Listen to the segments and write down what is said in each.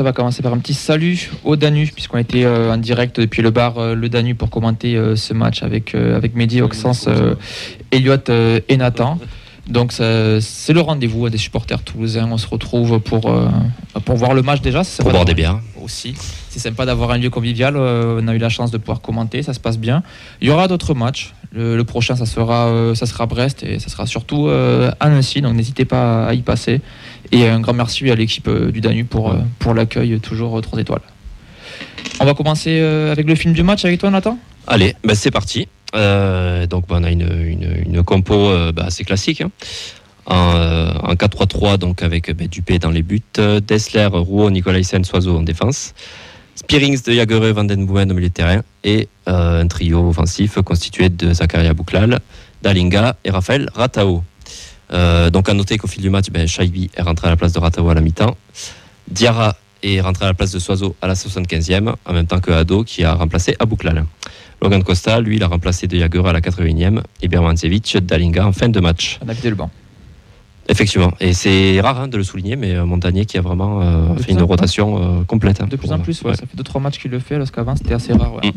Ça va commencer par un petit salut au Danu, puisqu'on était en direct depuis le bar Le Danu pour commenter ce match avec, avec Mehdi, Oxens, Elliot et Nathan. Donc c'est le rendez-vous des supporters toulousains. On se retrouve pour, euh, pour voir le match déjà. Pour boire des bières. Aussi. C'est sympa d'avoir un lieu convivial. Euh, on a eu la chance de pouvoir commenter. Ça se passe bien. Il y aura d'autres matchs. Le, prochain, ça sera, euh, ça sera Brest et ça sera surtout à Nancy. Donc n'hésitez pas à y passer. Et un grand merci à l'équipe du Danube pour, l'accueil toujours 3 étoiles. On va commencer avec le film du match avec toi, Nathan? Allez, ben c'est parti. Euh, donc on a une, compo euh, bah, assez classique. Hein. En, 4-3-3, euh, donc avec Dupé dans les buts, Dessler, Rouault, Nicolaisen, Soiseau en défense, Spearings de Jagereux, Van Den Boomen au milieu de terrain et un trio offensif constitué de Zakaria Bouklal, Dalinga et Raphaël Ratao. donc à noter qu'au fil du match, ben, Shaibi est rentré à la place de Ratao à la mi-temps. Diarra est rentré à la place de Soiseau à la 75e, en même temps que Ado qui a remplacé Abouklal. Logan Costa, lui, il a remplacé De Jager à la 81e et Bermancevic Dalinga en fin de match. Effectivement, et c'est rare hein, de le souligner, mais euh, Montagnier qui a vraiment euh, fait une rotation euh, complète. Hein, de plus en plus, ça fait 2-3 matchs qu'il le fait, alors qu'avant c'était assez rare. Mm.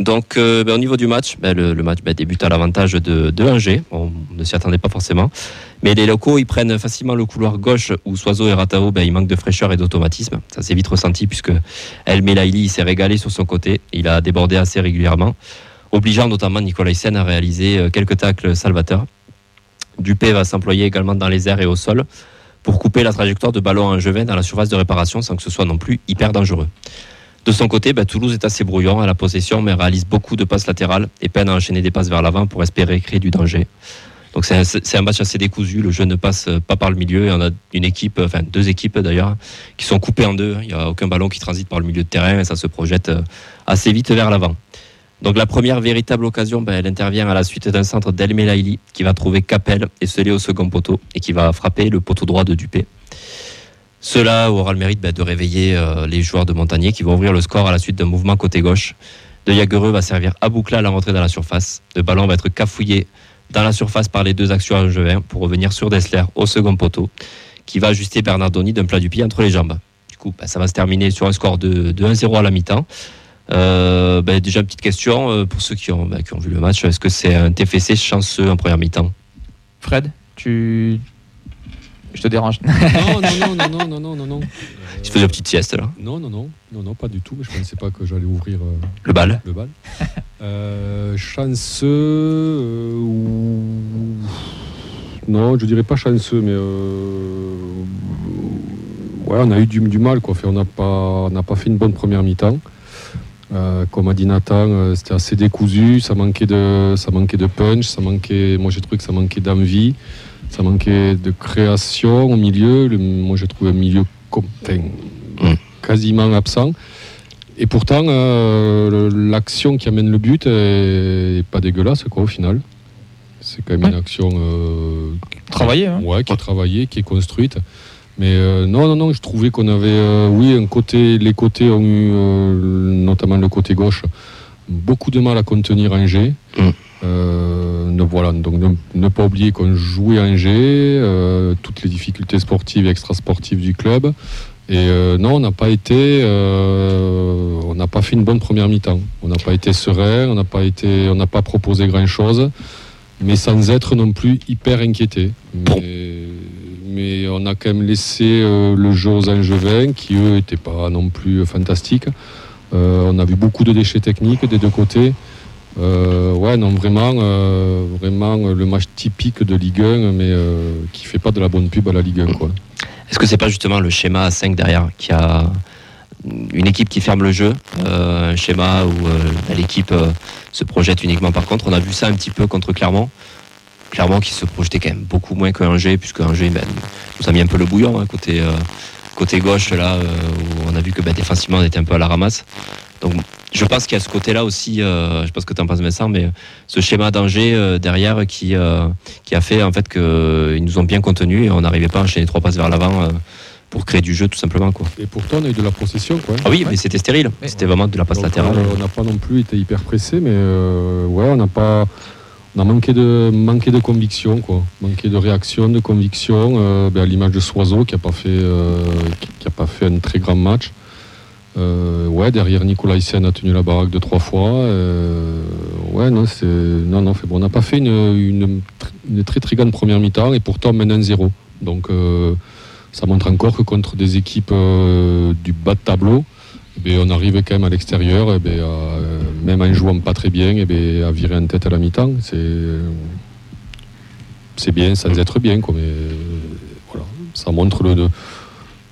Donc, ben, au niveau du match, ben, le, match ben, débute à l'avantage de, de Angers. On ne s'y attendait pas forcément. Mais les locaux, ils prennent facilement le couloir gauche où Soiseau et Ratao, ben, il manque de fraîcheur et d'automatisme. Ça s'est vite ressenti puisque El Melaili s'est régalé sur son côté. Il a débordé assez régulièrement, obligeant notamment Nicolas Hyssen à réaliser quelques tacles salvateurs. Dupé va s'employer également dans les airs et au sol pour couper la trajectoire de ballon angevin dans la surface de réparation sans que ce soit non plus hyper dangereux. De son côté, ben, Toulouse est assez brouillon à la possession, mais réalise beaucoup de passes latérales et peine à enchaîner des passes vers l'avant pour espérer créer du danger. Donc c'est un, match assez décousu. Le jeu ne passe pas par le milieu et on a une équipe, enfin deux équipes d'ailleurs, qui sont coupées en deux. Il n'y a aucun ballon qui transite par le milieu de terrain et ça se projette euh, assez vite vers l'avant. Donc la première véritable occasion, ben, elle intervient à la suite d'un centre d'El Melaili qui va trouver Capel et sceller au second poteau et qui va frapper le poteau droit de Dupé. Cela aura le mérite ben, de réveiller euh, les joueurs de Montagnier qui vont ouvrir le score à la suite d'un mouvement côté gauche. De Jagereux va servir à boucler à la rentrée dans la surface. Le ballon va être cafouillé dans la surface par les deux actions angevins pour revenir sur Dessler au second poteau, qui va ajuster Bernardoni d'un plat du pied entre les jambes. Du coup, bah, ça va se terminer sur un score de, 1-0 à la mi-temps. Euh, bah, déjà, une petite question euh, pour ceux qui ont, bah, qui ont vu le match. Est-ce que c'est un TFC chanceux en première mi-temps? Fred, tu, je te dérange. Non, non, non, non, non, non, non, non. Tu faisais une petite sieste là? Non, non, non, non, non, pas du tout. Je ne pensais pas que j'allais ouvrir euh, le bal. Le bal. Euh, chanceux euh, ou non, je dirais pas chanceux, mais ouais, on a eu du, mal quoi. on n'a pas, n'a pas fait une bonne première mi-temps. Comme a dit Nathan, c'était assez décousu, ça manquait de, ça manquait de punch, ça manquait, moi j'ai trouvé que ça manquait d'envie. Ça manquait de création au milieu. moi, j'ai trouvé un milieu mm. quasiment absent. Et pourtant, euh, l'action qui amène le but est, pas dégueulasse, quoi, au final. C'est quand même une action euh, travaillée, hein. ouais, qui est travaillée, qui est construite. Mais euh, non, non, non, je trouvais qu'on avait, oui, un côté, les côtés ont eu, notamment le côté gauche, beaucoup de mal à contenir Angers. Mm. Euh, voilà, donc ne, pas oublier qu'on jouait Angers, euh, toutes les difficultés sportives et extrasportives du club. Et euh, non, on n'a pas été, on n'a pas fait une bonne première mi-temps. On n'a pas été serein, on n'a pas été, on n'a pas proposé grand chose, mais sans être non plus hyper inquiété. Mais, on a quand même laissé le jeu aux Angevins, qui eux n'étaient pas non plus fantastiques. on a vu beaucoup de déchets techniques des deux côtés. Euh, ouais, non, vraiment, euh, vraiment le match typique de Ligue 1, mais euh, qui fait pas de la bonne pub à la Ligue 1. Quoi. Est-ce que c'est pas justement le schéma 5 derrière qui a une équipe qui ferme le jeu, un schéma où l'équipe se projette uniquement par contre? On a vu ça un petit peu contre Clermont. Clermont qui se projetait quand même beaucoup moins que Angers, puisque Angers ben, nous a mis un peu le bouillon hein, côté, côté gauche, là, où on a vu que ben, défensivement on était un peu à la ramasse. Donc je pense qu'il y a ce côté-là aussi, euh, je sais pas ce que tu en penses Vincent, mais ce schéma danger euh, derrière qui, euh, qui a fait en fait qu'ils nous ont bien contenus et on n'arrivait pas à enchaîner trois passes vers l'avant pour créer du jeu tout simplement. Quoi. Et pourtant on a eu de la possession. Quoi. Ah oui, mais c'était stérile, c'était vraiment de la passe latérale. on n'a pas non plus été hyper pressé, mais ouais, on n'a pas on a manqué de, de conviction, quoi. de réaction, de conviction, ben, à l'image de Soiseau qui n'a pas, fait, qui, a pas fait un très grand match. ouais, derrière Nicolas Hyssen a tenu la baraque de trois fois. ouais, non, c'est, non, non, bon. On n'a pas fait une, une, très très grande première mi-temps et pourtant maintenant 0 Donc ça montre encore que contre des équipes du bas de tableau, eh on arrive quand même à l'extérieur, eh euh, même en jouant pas très bien, eh à virer en tête à la mi-temps. C'est bien sans être bien, quoi, mais voilà, ça montre le,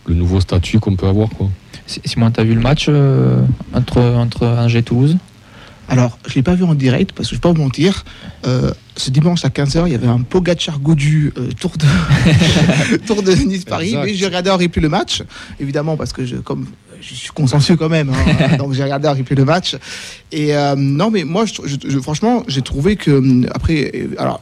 le nouveau statut qu'on peut avoir. Quoi. Simon, tu as vu le match euh, entre, entre Angers et Toulouse? Alors, je ne l'ai pas vu en direct parce que je ne vais pas vous mentir. Euh, ce dimanche à 15h, il y avait un Pogacar Godu euh, tour, de tour de Nice-Paris. Mais j'ai regardé en replay le match, évidemment, parce que je, comme, je suis consensueux quand même. Hein, donc j'ai regardé en replay le match. Et euh, non, mais moi, je, franchement, j'ai trouvé que. Après, alors,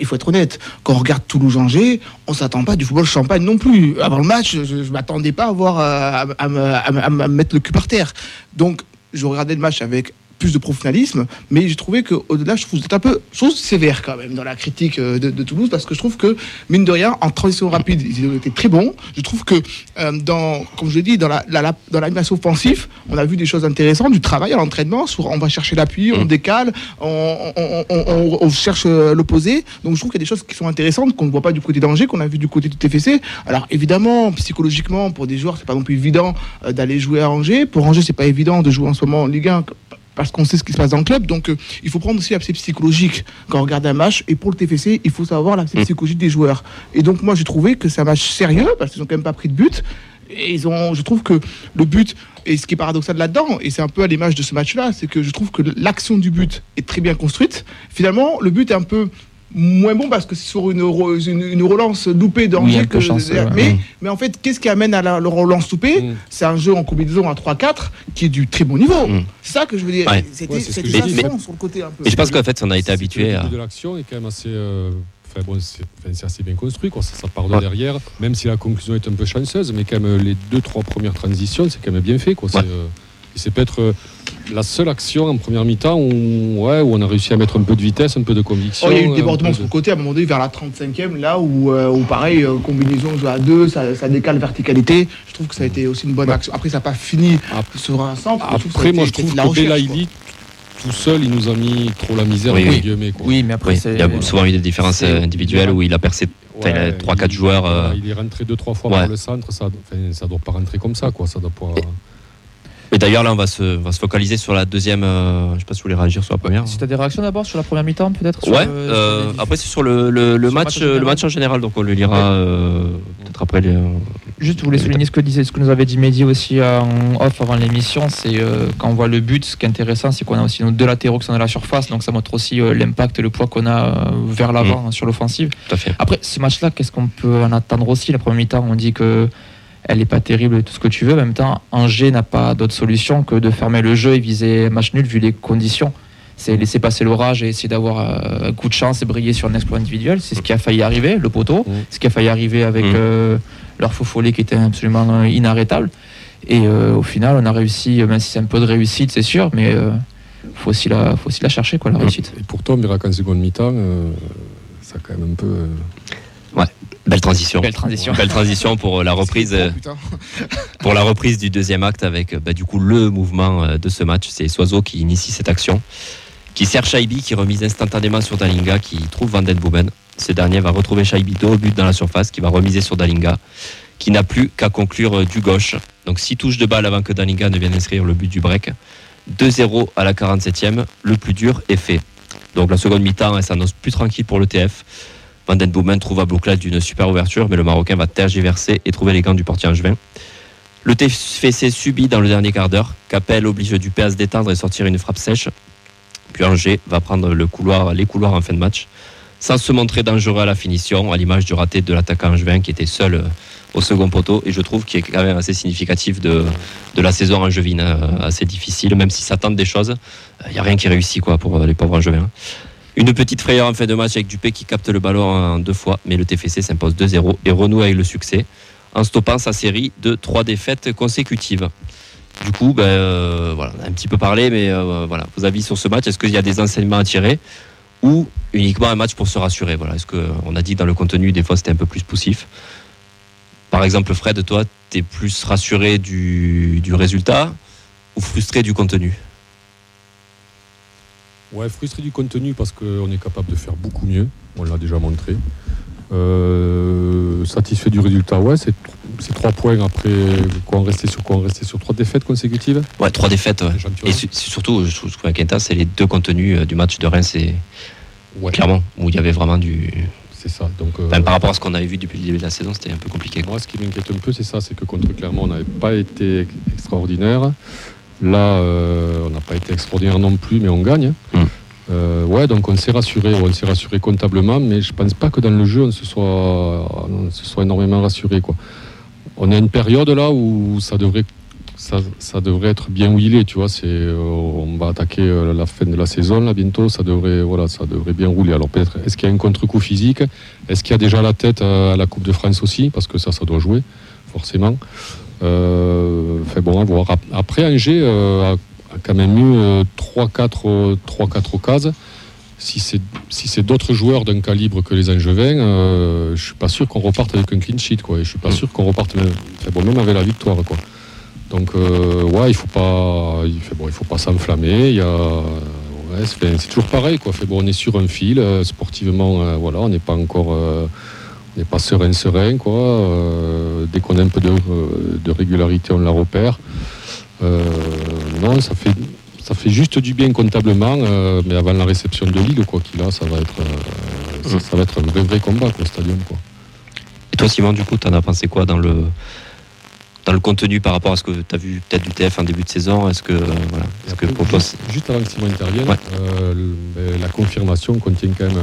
il faut être honnête, quand on regarde Toulouse-Angers, on ne s'attend pas du football champagne non plus. Avant le match, je ne m'attendais pas à, voir, à, à, me mettre le cul par terre. Donc, je regardais le match avec plus de professionnalisme, mais j'ai trouvé qu'au-delà, je trouve que êtes un peu chose sévère quand même dans la critique euh, de, Toulouse, parce que je trouve que, mine de rien, en transition rapide, ils ont été très bons. Je trouve que, euh, dans, comme je l'ai dit, dans l'animation la, offensive, on a vu des choses intéressantes, du travail à l'entraînement, on va chercher l'appui, on mm. décale, on, cherche euh, l'opposé. Donc je trouve qu'il y a des choses qui sont intéressantes, qu'on ne voit pas du côté d'Angers, qu'on a vu du côté du TFC. Alors évidemment, psychologiquement, pour des joueurs, c'est pas non plus évident d'aller jouer à Angers. Pour Angers, c'est pas évident de jouer en ce moment en Ligue 1 parce qu'on sait ce qui se passe dans le club. Donc, euh, il faut prendre aussi l'aspect psychologique quand on regarde un match. Et pour le TFC, il faut savoir l'aspect mm. psychologique des joueurs. Et donc, moi, j'ai trouvé que c'est un match sérieux parce qu'ils n'ont quand même pas pris de but. Et ils ont, je trouve que le but, et ce qui est paradoxal là-dedans, et c'est un peu à l'image de ce match-là, c'est que je trouve que l'action du but est très bien construite. Finalement, le but est un peu moins bon parce que c'est sur une, une, relance loupée d'Angers. que mais, mm. mais en fait, qu'est-ce qui amène à la, relance loupée mm. C'est un jeu en combinaison à 3-4 qui est du très bon niveau. Mm. C'est ça que je veux dire. C'était sur le côté un peu. Et je pense qu'en fait, on a été habitué à. de l'action est quand même assez. Euh, bon, c'est assez bien construit, quoi. Ça, part de derrière, même si la conclusion est un peu chanceuse, mais quand même les deux, trois premières transitions, c'est quand même bien fait. Quoi. Euh, c'est peut-être euh, la seule action en première mi-temps où, ouais, où on a réussi à mettre un peu de vitesse, un peu de conviction. Oh, il y a eu le débordement sur le côté à un moment donné vers la 35e, là où, euh, pareil, euh, combinaison à deux, ça, décale verticalité. Je trouve que ça a été aussi une bonne action. Après, ça n'a pas fini sur un centre. Après, moi, je trouve que Belaïli, tout seul, il nous a mis trop la misère. Oui, oui. mais après, il y a souvent eu des différences individuelles où il a percé 3-4 joueurs. Il est rentré 2-3 fois dans le centre, ça ne doit pas rentrer comme ça. Quoi. ça doit pas... Et d'ailleurs, là, on va, se, se, focaliser sur la deuxième. Euh, je ne sais pas si vous voulez réagir sur la première. Si tu as des réactions d'abord sur la première mi-temps, peut-être Ouais, euh, après, c'est sur le, le, match, le match en général, donc on le lira euh, peut-être après les. Juste, je voulais souligner ce que, disait, ce que nous avait dit Mehdi aussi en off avant l'émission. C'est quand on voit le but, ce qui est intéressant, c'est qu'on a aussi nos deux latéraux qui sont dans la surface, donc ça montre aussi l'impact, le poids qu'on a vers l'avant mm. sur l'offensive. Après, ce match-là, qu'est-ce qu'on peut en attendre aussi? La première mi-temps, on dit que elle n'est pas terrible, tout ce que tu veux. En même temps, Angers n'a pas d'autre solution que de fermer le jeu et viser match nul vu les conditions. C'est laisser passer l'orage et essayer d'avoir euh, un coup de chance et briller sur un exploit individuel. C'est ce qui a failli arriver, le poteau. Mmh. Ce qui a failli arriver avec mmh. euh, leur faux follet qui était absolument euh, inarrêtable. Et au final, on a réussi, même si c'est un peu de réussite, c'est sûr, mais il faut, aussi la, faut aussi la chercher, quoi, la mmh. réussite. Et pourtant, Mirac en seconde mi-temps, ça a quand même un peu. Belle transition. Belle transition. Belle transition pour euh, la reprise. Euh, pour la reprise du deuxième acte avec bah, du coup le mouvement euh, de ce match. C'est Soiseau qui initie cette action. Qui sert Shaibi, qui remise instantanément sur Dalinga, qui trouve Van Den Boomen. Ce dernier va retrouver Shaibi dos au but dans la surface, qui va remiser sur Dalinga, qui n'a plus qu'à conclure du gauche. Donc six touches de balle avant que Dalinga ne vienne inscrire le but du break. 2-0 à la 47e. Le plus dur est fait. Donc la seconde mi-temps, elle s'annonce plus tranquille pour le TF. Van Den Boomen trouve à Bloclad d'une super ouverture, mais le Marocain va tergiverser et trouver les gants du portier angevin. Le TFC subit dans le dernier quart d'heure. Capel oblige Dupé à se détendre et sortir une frappe sèche. Puis Angers va prendre les couloirs en fin de match, sans se montrer dangereux à la finition, à l'image du raté de l'attaquant angevin qui était seul euh, au second poteau. Et je trouve qu'il est quand même assez significatif de, la saison angevine, euh, assez difficile, même si ça tente des choses. Il n'y a rien qui réussit quoi, pour les pauvres angevins. Une petite frayeur en fin de match avec Dupé qui capte le ballon en deux fois, mais le TFC s'impose 2-0 et renoue avec le succès en stoppant sa série de trois défaites consécutives. Du coup, ben, euh, voilà, on a un petit peu parlé, mais euh, voilà, vos avis sur ce match, est-ce qu'il y a des enseignements à tirer ou uniquement un match pour se rassurer? Voilà, Est-ce qu'on a dit dans le contenu, des fois c'était un peu plus poussif? Par exemple, Fred, toi, tu es plus rassuré du, résultat ou frustré du contenu? Ouais, frustré du contenu parce qu'on est capable de faire beaucoup mieux, on l'a déjà montré. Euh, satisfait du résultat, ouais, c'est trois points après quoi on restait sur quoi on restait sur trois défaites consécutives. Ouais, trois défaites. Et surtout, je trouve que Quinta, c'est les deux contenus euh, du match de Reims, c'est clairement où il y avait vraiment du. C'est ça. Donc, euh, par rapport à ce qu'on avait vu depuis le début de la saison, c'était un peu compliqué. Moi, ce qui m'inquiète un peu, c'est ça, c'est que contre Clermont, on n'avait pas été extraordinaire. Là, on n'a pas été extraordinaire non plus, mais on gagne. Hmm. Euh, ouais, donc on s'est rassuré, on s'est rassuré comptablement, mais je pense pas que dans le jeu on se soit, se soit énormément rassuré. Quoi. On a une période là où ça devrait, ça, devrait être bien où il est, tu vois. C'est, euh, on va attaquer euh, la fin de la saison là bientôt, ça devrait, voilà, ça devrait bien rouler. Alors peut-être, est-ce qu'il y a un contre-coup physique? Est-ce qu'il y a déjà la tête à la Coupe de France aussi? Parce que ça, ça doit jouer forcément. Fait bon, à voir. Après Angers quand même eu 3-4 euh, cases. Si c'est si d'autres joueurs d'un calibre que les Angevins, euh, je suis pas sûr qu'on reparte avec un clean sheet. Quoi. je suis pas sûr qu'on reparte même, bon, même avec la victoire. Quoi. Donc, euh, ouais, il faut pas, il fait, bon, il faut pas s'enflammer. Il ouais, c'est toujours pareil. Quoi. Fait, bon, on est sur un fil. sportivement, voilà, on n'est pas encore, n'est pas serein, serein. Quoi. dès qu'on a un peu de, de régularité, on la repère. Euh, non, ça fait, ça fait juste du bien comptablement, euh, mais avant la réception de Lille, quoi qu'il a, ça va être, euh, ça, va être un vrai, vrai combat, au stadium. Quoi. Et toi, Simon, du coup, tu en as pensé quoi dans le, dans le contenu par rapport à ce que tu as vu peut-être du TF en début de saison Est-ce que, voilà, est que juste, avant que Simon intervienne, ben, la confirmation contient quand même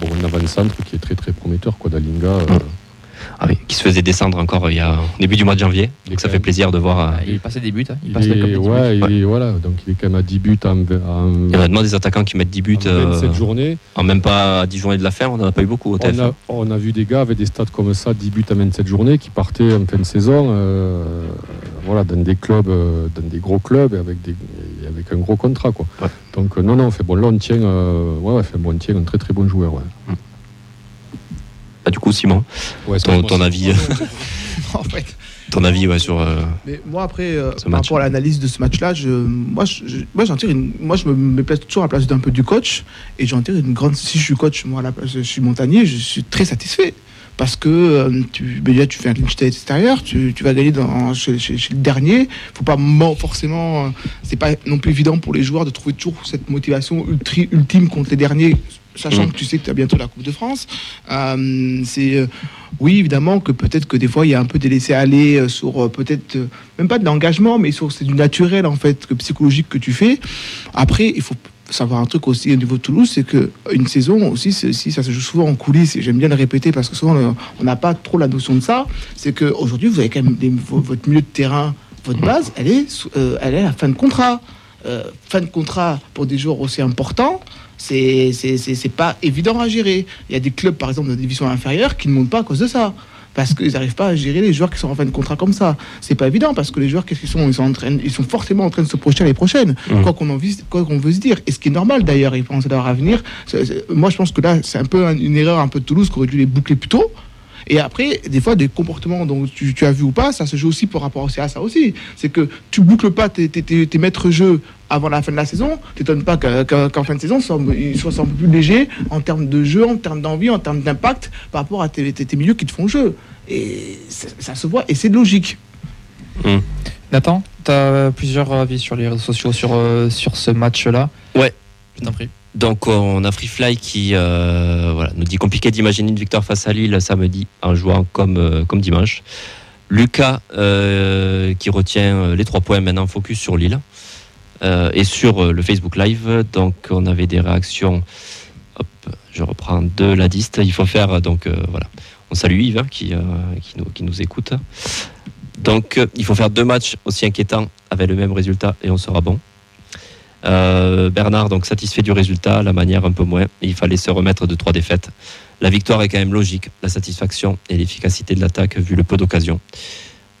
bon, un avant-centre qui est très très prometteur, quoi, d'Alinga. Ah qui se faisait descendre encore il y a début du mois de janvier. Donc ça fait plaisir de voir. Euh, il passe des buts. Hein. Il, passe est, ouais, il voilà, donc il est quand même à 10 buts. En, il y a vraiment des attaquants qui mettent 10 buts. En 27 euh, journées. En même pas à 10 journées de la fin, on n'en a pas eu beaucoup au TF. On a, on a, vu des gars avec des stats comme ça, 10 buts à 27 journées, qui partaient en fin de saison, euh, voilà, dans des clubs, dans des gros clubs, et avec, des, avec un gros contrat. Quoi. Donc non, non, fait bon, là on tient, ouais, fait bon, on tient un très très bon joueur. Ouais. Mm. Bah, du coup, Simon, ton, avis, ton avis sur. Euh, moi, après, euh, par rapport à l'analyse de ce match-là, je, moi, je, moi, j'en tire une, moi, je me mets toujours à la place d'un peu du coach, et j'en tire une grande. Si je suis coach, moi, à la place, je suis montagnier, je suis très satisfait parce que euh, tu, déjà tu fais un clean extérieur, tu, tu, vas gagner dans, chez, chez, le dernier. Faut pas forcément, c'est pas non plus évident pour les joueurs de trouver toujours cette motivation ultime contre les derniers sachant mm. que tu sais que tu as bientôt la Coupe de France. Euh, c'est euh, oui, évidemment que peut-être que des fois il y a un peu des laissés aller euh, sur peut-être même pas de l'engagement, mais sur c'est du naturel en fait, que psychologique que tu fais. Après, il faut savoir un truc aussi au niveau de Toulouse, c'est que une saison aussi, si ça se joue souvent en coulisses. Et j'aime bien le répéter parce que souvent on n'a pas trop la notion de ça. C'est que aujourd'hui vous avez quand même votre milieu de terrain, votre base, elle est, elle est à la fin de contrat. fin de contrat pour des joueurs aussi importants c'est pas évident à gérer. Il y a des clubs, par exemple, de division inférieure qui ne montent pas à cause de ça. Parce qu'ils n'arrivent pas à gérer les joueurs qui sont en fin de contrat comme ça. C'est pas évident parce que les joueurs, qu'est-ce qu'ils sont? Ils sont, en train, ils sont forcément en train de se projeter l'année prochaine. Mmh. Quoi qu'on qu'on veut se dire. Et ce qui est normal d'ailleurs, ils pensent à leur avenir. moi, je pense que là, c'est un peu une erreur un peu de Toulouse qui aurait dû les boucler plus tôt. Et après, des fois, des comportements dont tu, as vu ou pas, ça se joue aussi par rapport à ça aussi. C'est que tu boucles pas tes, tes, maîtres jeux avant la fin de la saison. T'étonnes pas qu'en fin de saison, ils soient un peu plus légers en termes de jeu, en termes d'envie, en termes d'impact par rapport à tes, milieux qui te font jeu. Et ça, se voit et c'est logique. Mmh. Nathan, tu as plusieurs avis sur les réseaux sociaux sur, euh, sur ce match-là? Ouais. Je t'en prie. Donc on a Freefly qui euh, nous dit compliqué d'imaginer une victoire face à Lille samedi en jouant comme, euh, dimanche. Lucas euh, qui retient les trois points maintenant focus sur Lille et sur le Facebook Live. Donc on avait des réactions. Hop, je reprends de la liste. Il faut faire donc voilà. On salue Yves hein, qui nous écoute. Donc il faut faire deux matchs aussi inquiétants avec le même résultat et on sera bon. Euh, Bernard, donc satisfait du résultat, la manière un peu moins. Il fallait se remettre de trois défaites. La victoire est quand même logique, la satisfaction et l'efficacité de l'attaque vu le peu d'occasions.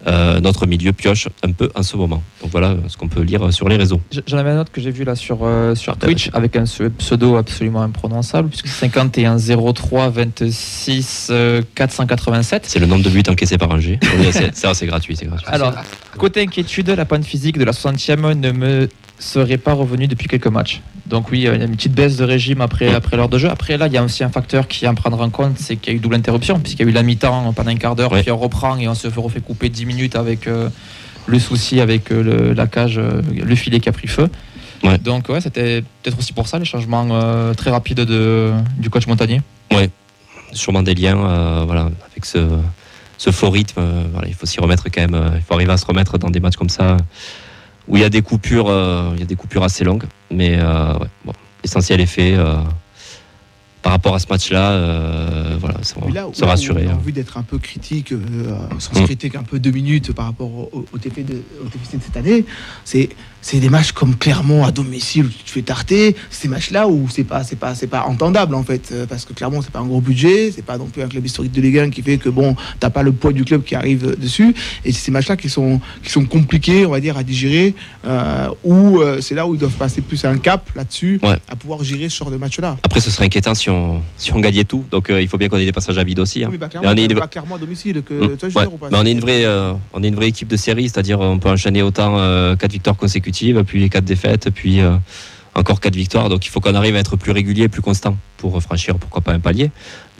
euh, notre milieu pioche un peu en ce moment. Donc voilà ce qu'on peut lire sur les réseaux. J'en avais un autre que j'ai vu là sur, euh, sur Twitch avec un pseudo absolument imprononçable, puisque c'est 51 03 26 487. C'est le nombre de buts encaissés par Angers. c'est gratuit, c'est gratuit. Alors, côté inquiétude, la pointe physique de la 60e ne me serait pas revenu depuis quelques matchs. Donc oui, il y a une petite baisse de régime après, après l'heure de jeu. Après là, il y a aussi un facteur qui à prendre en compte, c'est qu'il y a eu double interruption, puisqu'il y a eu la mi-temps pendant un quart d'heure, puis on reprend et on se refait couper 10 minutes avec euh, le souci avec euh, la cage, euh, le filet qui a pris feu. Donc ouais, c'était peut-être aussi pour ça les changements très rapides de, du coach Montagnier. Oui, sûrement des liens voilà, avec ce, ce faux rythme. Voilà, il faut s'y remettre quand même, il faut arriver à se remettre dans des matchs comme ça où il y a des coupures, euh, il y a des coupures assez longues. Mais euh, ouais, bon, l'essentiel est fait. Euh, par rapport à ce match-là, voilà, ça va rassurer. On a hein. envie d'être un peu critique, sans se mm. critiquer un peu deux minutes par rapport au, au, TP de, au TPC de cette année. C'est c'est des matchs comme Clermont à domicile où tu te fais tarter. Ces matchs-là où c'est pas, c'est pas, c'est pas entendable en fait, euh, parce que Clermont c'est pas un gros budget, c'est pas non plus un club historique de Ligue 1 qui fait que bon, t'as pas le poids du club qui arrive dessus. Et c'est ces matchs-là qui sont, qui sont compliqués, on va dire, à digérer, euh, où euh, c'est là où ils doivent passer plus un cap là-dessus, à pouvoir gérer ce genre de match-là. Après, ce serait inquiétant si on, si on gagnait tout. Donc il faut bien qu'on ait des passages à vide aussi. Hein. Oui, bah, on est pas Clermont à domicile que mmh. Mais on est une vraie, on est une vraie équipe de série, c'est-à-dire on peut enchaîner autant 4 victoires consécutives, puis les 4 défaites, puis euh, encore quatre victoires. Donc il faut qu'on arrive à être plus régulier, plus constant pour franchir pourquoi pas un palier.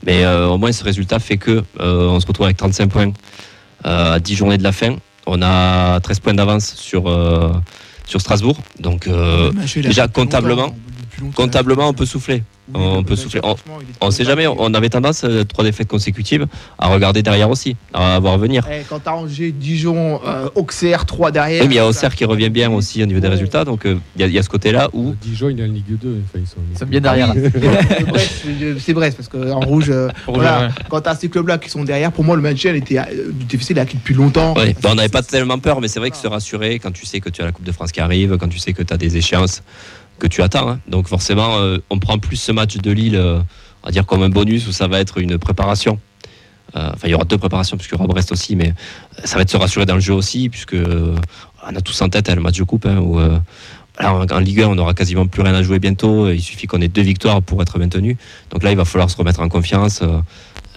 Mais euh, au moins ce résultat fait que euh, on se retrouve avec 35 points à 10 journées de la fin. On a 13 points d'avance sur, sur Strasbourg. Donc déjà comptablement, comptablement on peut souffler on peut souffler. On ne sait jamais. On avait tendance, euh, trois défaites consécutives, à regarder derrière aussi, à voir venir. Eh, quand tu as Angers, Dijon, euh, Auxerre, 3 derrière. Oui, mais il y a Auxerre qui revient bien aussi au niveau des résultats. Donc euh, il y, a ce côté-là où. Euh, Dijon, il est en Ligue 2. ils, sont, bien derrière. c'est Brest, parce qu'en rouge, voilà, quand tu as ces clubs-là qui sont derrière, pour moi, le maintien était, du TFC, il est acquis depuis longtemps. Ouais, bah, on n'avait pas tellement peur, mais c'est vrai que se rassurer quand tu sais que tu as la Coupe de France qui arrive, quand tu sais que tu as des échéances que tu attends. Hein. Donc forcément, euh, on prend plus ce match de Lille, euh, on va dire comme un bonus où ça va être une préparation. Euh, enfin, il y aura deux préparations puisqu'il y aura Brest aussi, mais ça va être se rassurer dans le jeu aussi puisque on a tous en tête hein, le match de coupe hein, où en Ligue 1, on n'aura quasiment plus rien à jouer bientôt. Il suffit qu'on ait deux victoires pour être maintenu. Donc là, il va falloir se remettre en confiance.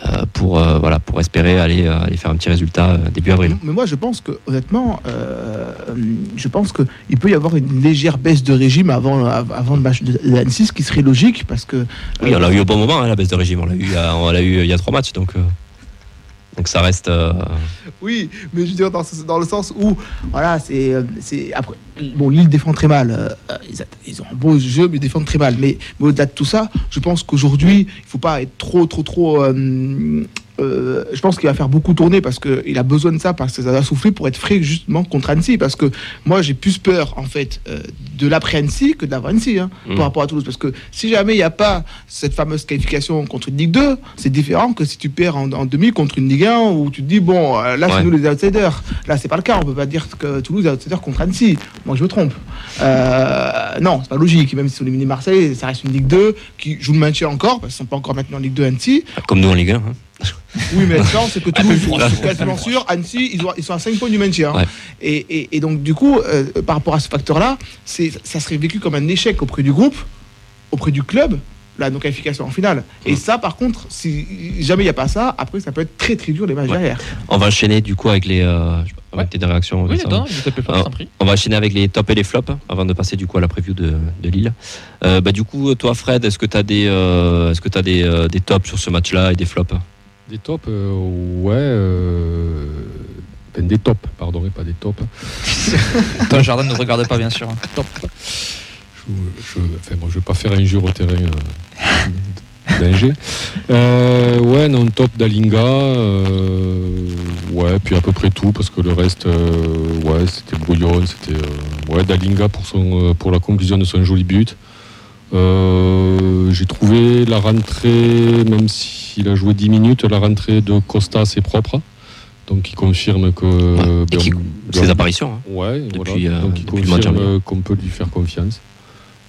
Euh, pour, euh, voilà, pour espérer aller, euh, aller faire un petit résultat début avril. Mais moi, je pense que, honnêtement, je pense qu'il peut y avoir une légère baisse de régime avant, avant le match de l'Annecy, ce qui serait logique parce que. Oui, on l'a eu au bon moment, hein, la baisse de régime. On l'a eu, on l'a eu il y a trois matchs. Donc. Donc ça reste. Oui, mais je veux dire dans, dans le sens où, voilà, c'est, c'est après, bon, Lille défend très mal. ils, ont un beau jeu, mais ils défendent très mal. Mais, au-delà de tout ça, je pense qu'aujourd'hui, il ne faut pas être trop, trop, trop euh, je pense qu'il va faire beaucoup tourner parce qu'il a besoin de ça, parce que ça va souffler pour être frais justement contre Annecy. Parce que moi, j'ai plus peur en fait euh, de l'après Annecy que d'avant Annecy hein, mm. par rapport à Toulouse. Parce que si jamais il n'y a pas cette fameuse qualification contre une Ligue 2, c'est différent que si tu perds en, demi contre une Ligue 1 où tu te dis, bon, euh, là, c'est nous les outsiders. Là, c'est pas le cas. On peut pas dire que Toulouse est outsider contre Annecy. Moi, je me trompe. non, c'est pas logique. Même si on élimine Marseille, ça reste une Ligue 2 qui joue le maintien encore, parce qu'ils sont pas encore maintenant en Ligue 2 Annecy. Comme nous en Ligue 1. Oui, mais chance, c'est que Toulouse, c'est quasiment sûr. Annecy, ils, ils, sont à 5 points du maintien. Et, et, donc, du coup, euh, par rapport à ce facteur-là, ça serait vécu comme un échec auprès du groupe, auprès du club, la non-qualification en finale. Et ça, par contre, si jamais il n'y a pas ça, après, ça peut être très très dur les matchs derrière. On va enchaîner du coup avec les. Euh, des réactions. Oui, on va enchaîner avec les tops et les flops hein, avant de passer du coup à la preview de, de Lille. Euh, bah, du coup, toi, Fred, est-ce que tu as, des, est-ce que as des, des tops sur ce match-là et des flops? Des tops, euh, ouais. Euh, des tops, pardon, et pas des tops. Ton jardin ne regarde pas, bien sûr. Top. Je, enfin, moi, je vais pas faire injure au terrain euh, d'Angers. Euh, ouais, non, top d'Alinga. ouais, puis à peu près tout, parce que le reste, ouais, c'était brouillon. C'était ouais, d'Alinga pour, son, pour la conclusion de son joli but. J'ai trouvé la rentrée, même si il a joué 10 minutes, la rentrée de Costa c'est propre. Donc il confirme que. ses apparitions. Hein. Ouais, depuis, euh, donc il confirme qu'on peut lui faire confiance.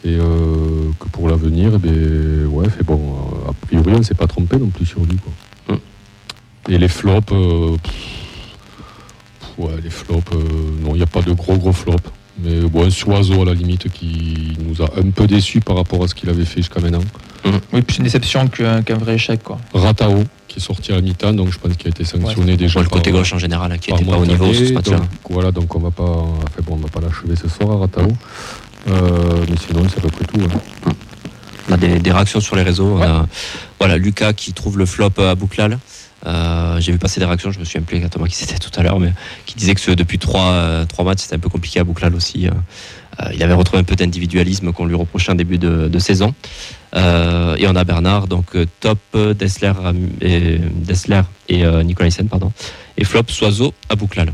Et euh, que pour l'avenir, eh ben, ouais, fait bon, a priori on ne s'est pas trompé non plus sur lui. Quoi. Hum. Et les flops, Ouais, les flops, non, il n'y a pas de gros gros flops. Mais bon, un Soiseau à la limite qui nous a un peu déçus par rapport à ce qu'il avait fait jusqu'à maintenant. Mhm. Oui, plus une déception qu'un vrai échec. Quoi. Ratao, qui est sorti à la mi-temps, donc je pense qu'il a été sanctionné déjà. le côté gauche en général, hein, qui n'était pas au niveau ce. Voilà, donc on va pas, enfin bon, on va pas l'achever ce soir, Ratao. Mhm. Euh, mais sinon, c'est à peu près tout. Hein. On a des, réactions sur les réseaux. voilà, Lucas qui trouve le flop à Bouclal. Euh, j'ai vu passer des réactions, je me suis appelé exactement qui c'était tout à l'heure, mais qui disait que depuis trois, euh, trois matchs, c'était un peu compliqué à Bouclal aussi. Il avait retrouvé un peu d'individualisme qu'on lui reprochait en début de, saison. et on a Bernard, donc top Dessler et, Dessler et Nicolas pardon, et flop Soiseau à Bouclal.